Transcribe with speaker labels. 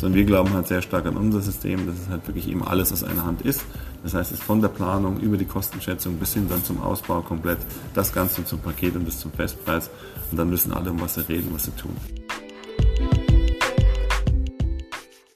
Speaker 1: sondern wir glauben halt sehr stark an unser System, dass es halt wirklich eben alles aus einer Hand ist. Das heißt, es ist von der Planung über die Kostenschätzung bis hin dann zum Ausbau komplett, das Ganze zum Paket und bis zum Festpreis. Und dann müssen alle um was sie reden, was sie tun.